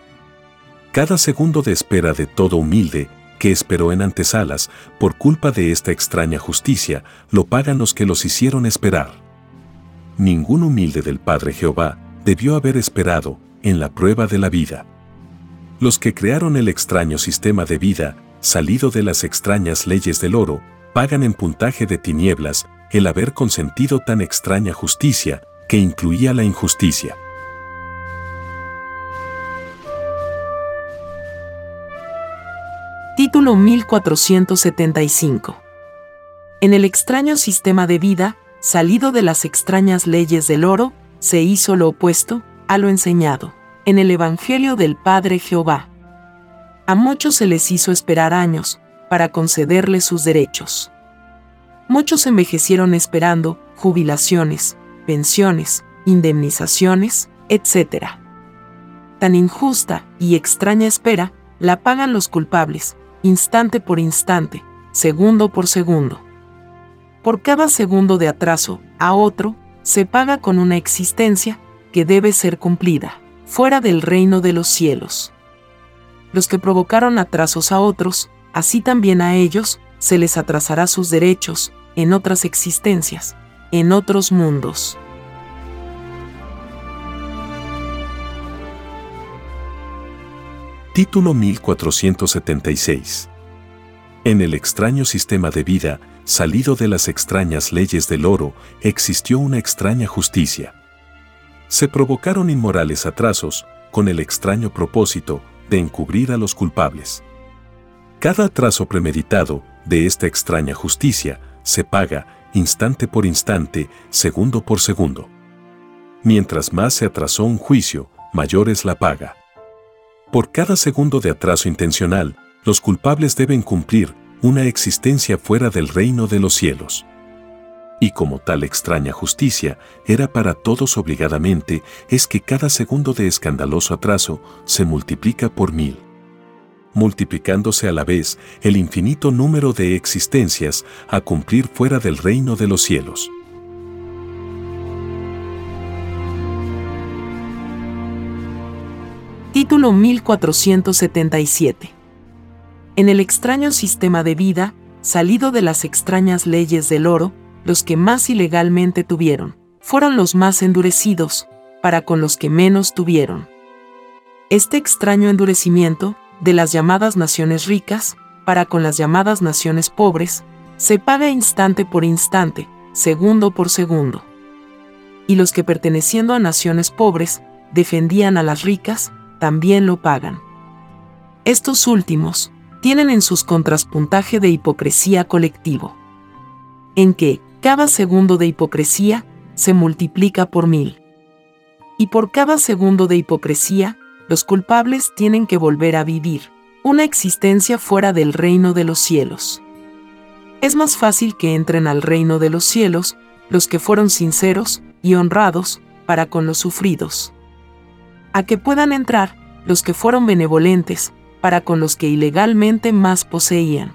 Cada segundo de espera de todo humilde, que esperó en antesalas, por culpa de esta extraña justicia, lo pagan los que los hicieron esperar. Ningún humilde del Padre Jehová debió haber esperado en la prueba de la vida. Los que crearon el extraño sistema de vida, salido de las extrañas leyes del oro, pagan en puntaje de tinieblas el haber consentido tan extraña justicia que incluía la injusticia. Título 1475 En el extraño sistema de vida, salido de las extrañas leyes del oro, se hizo lo opuesto a lo enseñado en el Evangelio del Padre Jehová. A muchos se les hizo esperar años para concederles sus derechos. Muchos envejecieron esperando jubilaciones, pensiones, indemnizaciones, etc. Tan injusta y extraña espera la pagan los culpables, instante por instante, segundo por segundo. Por cada segundo de atraso a otro, se paga con una existencia que debe ser cumplida, fuera del reino de los cielos. Los que provocaron atrasos a otros, así también a ellos, se les atrasará sus derechos, en otras existencias, en otros mundos. Título 1476 En el extraño sistema de vida, salido de las extrañas leyes del oro, existió una extraña justicia. Se provocaron inmorales atrasos, con el extraño propósito de encubrir a los culpables. Cada atraso premeditado de esta extraña justicia se paga, instante por instante, segundo por segundo. Mientras más se atrasó un juicio, mayor es la paga. Por cada segundo de atraso intencional, los culpables deben cumplir una existencia fuera del reino de los cielos. Y como tal extraña justicia era para todos obligadamente, es que cada segundo de escandaloso atraso se multiplica por mil. Multiplicándose a la vez el infinito número de existencias a cumplir fuera del reino de los cielos. Título 1477 en el extraño sistema de vida, salido de las extrañas leyes del oro, los que más ilegalmente tuvieron, fueron los más endurecidos, para con los que menos tuvieron. Este extraño endurecimiento, de las llamadas naciones ricas, para con las llamadas naciones pobres, se paga instante por instante, segundo por segundo. Y los que perteneciendo a naciones pobres, defendían a las ricas, también lo pagan. Estos últimos, tienen en sus contras puntaje de hipocresía colectivo, en que cada segundo de hipocresía se multiplica por mil. Y por cada segundo de hipocresía, los culpables tienen que volver a vivir una existencia fuera del reino de los cielos. Es más fácil que entren al reino de los cielos los que fueron sinceros y honrados para con los sufridos. A que puedan entrar los que fueron benevolentes para con los que ilegalmente más poseían.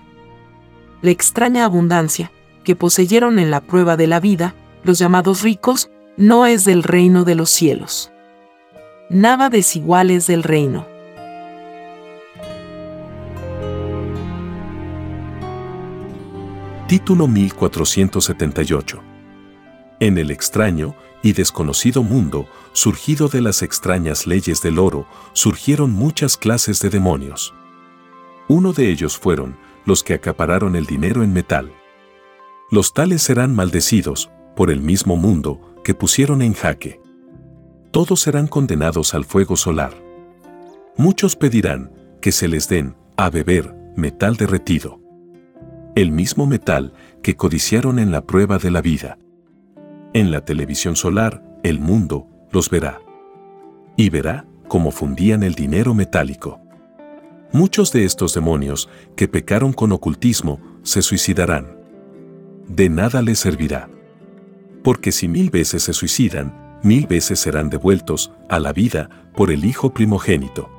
La extraña abundancia que poseyeron en la prueba de la vida, los llamados ricos, no es del reino de los cielos. Nada desigual es del reino. Título 1478 En el extraño y desconocido mundo, surgido de las extrañas leyes del oro, surgieron muchas clases de demonios. Uno de ellos fueron los que acapararon el dinero en metal. Los tales serán maldecidos por el mismo mundo que pusieron en jaque. Todos serán condenados al fuego solar. Muchos pedirán que se les den a beber metal derretido. el mismo metal que codiciaron en la prueba de la vida. En la televisión solar, el mundo los verá. Y verá cómo fundían el dinero metálico. Muchos de estos demonios que pecaron con ocultismo se suicidarán. De nada les servirá. Porque si mil veces se suicidan, mil veces serán devueltos a la vida por el Hijo primogénito.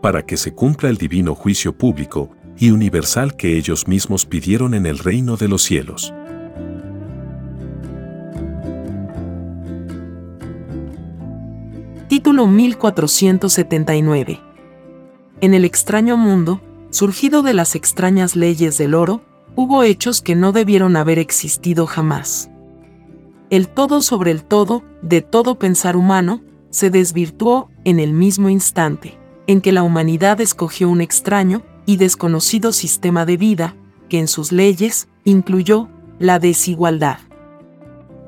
Para que se cumpla el divino juicio público y universal que ellos mismos pidieron en el reino de los cielos. Título 1479 En el extraño mundo, surgido de las extrañas leyes del oro, hubo hechos que no debieron haber existido jamás. El todo sobre el todo, de todo pensar humano, se desvirtuó en el mismo instante en que la humanidad escogió un extraño, y desconocido sistema de vida, que en sus leyes incluyó la desigualdad.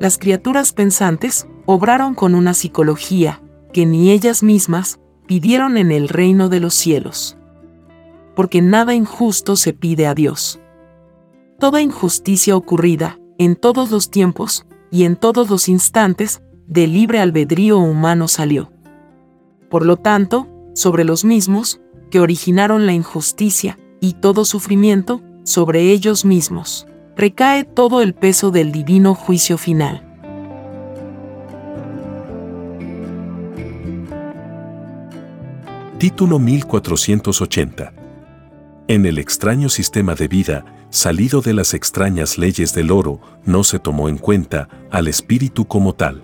Las criaturas pensantes obraron con una psicología que ni ellas mismas pidieron en el reino de los cielos. Porque nada injusto se pide a Dios. Toda injusticia ocurrida, en todos los tiempos y en todos los instantes, de libre albedrío humano salió. Por lo tanto, sobre los mismos, que originaron la injusticia, y todo sufrimiento, sobre ellos mismos. Recae todo el peso del divino juicio final. Título 1480. En el extraño sistema de vida, salido de las extrañas leyes del oro, no se tomó en cuenta al espíritu como tal.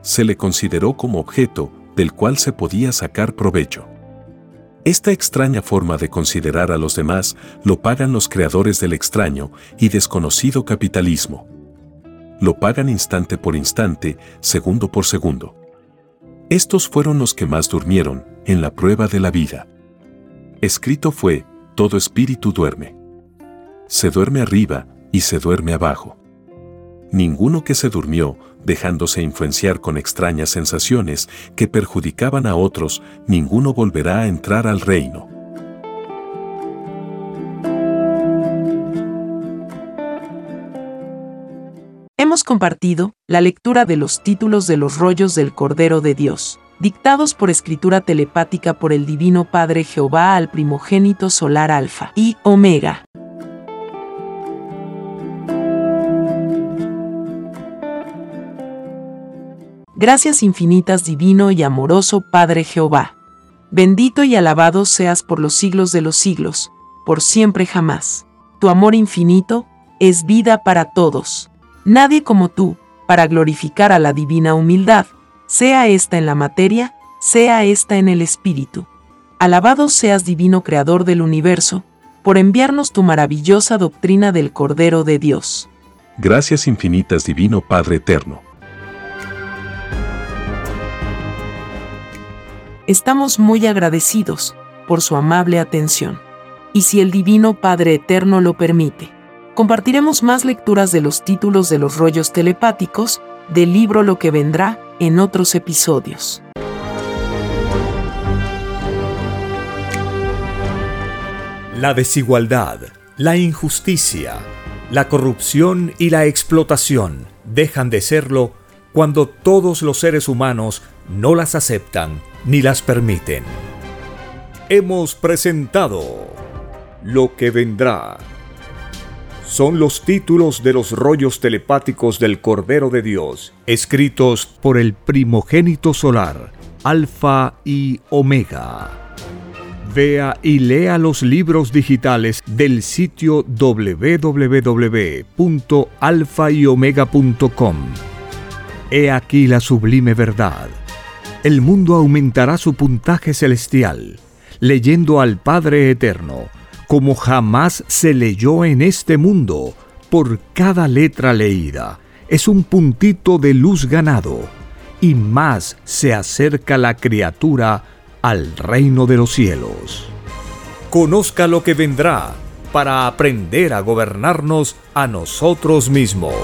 Se le consideró como objeto del cual se podía sacar provecho. Esta extraña forma de considerar a los demás lo pagan los creadores del extraño y desconocido capitalismo. Lo pagan instante por instante, segundo por segundo. Estos fueron los que más durmieron en la prueba de la vida. Escrito fue, todo espíritu duerme. Se duerme arriba y se duerme abajo. Ninguno que se durmió dejándose influenciar con extrañas sensaciones que perjudicaban a otros, ninguno volverá a entrar al reino. Hemos compartido la lectura de los títulos de los rollos del Cordero de Dios, dictados por escritura telepática por el Divino Padre Jehová al primogénito solar Alfa y Omega. Gracias infinitas divino y amoroso Padre Jehová. Bendito y alabado seas por los siglos de los siglos, por siempre jamás. Tu amor infinito es vida para todos. Nadie como tú, para glorificar a la divina humildad, sea esta en la materia, sea esta en el espíritu. Alabado seas divino Creador del universo, por enviarnos tu maravillosa doctrina del Cordero de Dios. Gracias infinitas divino Padre Eterno. Estamos muy agradecidos por su amable atención. Y si el Divino Padre Eterno lo permite, compartiremos más lecturas de los títulos de los rollos telepáticos del libro Lo que vendrá en otros episodios. La desigualdad, la injusticia, la corrupción y la explotación dejan de serlo cuando todos los seres humanos no las aceptan ni las permiten. Hemos presentado Lo que vendrá. Son los títulos de los rollos telepáticos del Cordero de Dios, escritos por el primogénito solar, Alfa y Omega. Vea y lea los libros digitales del sitio www.alfayomega.com. He aquí la sublime verdad el mundo aumentará su puntaje celestial, leyendo al Padre Eterno, como jamás se leyó en este mundo, por cada letra leída. Es un puntito de luz ganado, y más se acerca la criatura al reino de los cielos. Conozca lo que vendrá para aprender a gobernarnos a nosotros mismos.